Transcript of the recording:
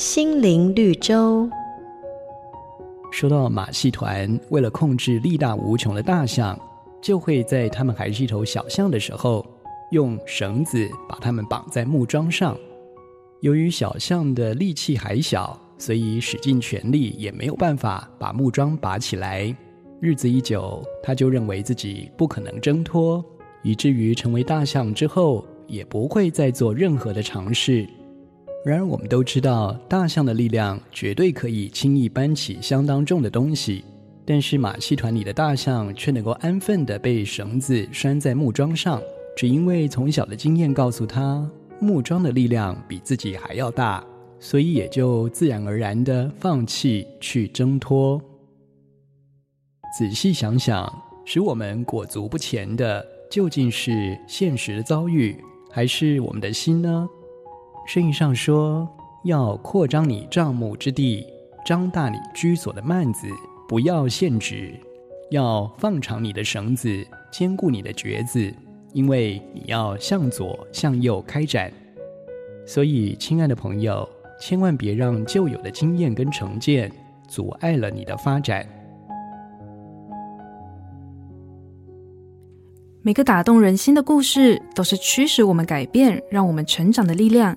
心灵绿洲。说到马戏团，为了控制力大无穷的大象，就会在它们还是一头小象的时候，用绳子把它们绑在木桩上。由于小象的力气还小，所以使尽全力也没有办法把木桩拔起来。日子一久，他就认为自己不可能挣脱，以至于成为大象之后，也不会再做任何的尝试。然而，我们都知道，大象的力量绝对可以轻易搬起相当重的东西，但是马戏团里的大象却能够安分地被绳子拴在木桩上，只因为从小的经验告诉他，木桩的力量比自己还要大，所以也就自然而然地放弃去挣脱。仔细想想，使我们裹足不前的，究竟是现实的遭遇，还是我们的心呢？圣经上说，要扩张你帐目之地，张大你居所的幔子，不要限制，要放长你的绳子，坚固你的橛子，因为你要向左向右开展。所以，亲爱的朋友，千万别让旧有的经验跟成见阻碍了你的发展。每个打动人心的故事，都是驱使我们改变、让我们成长的力量。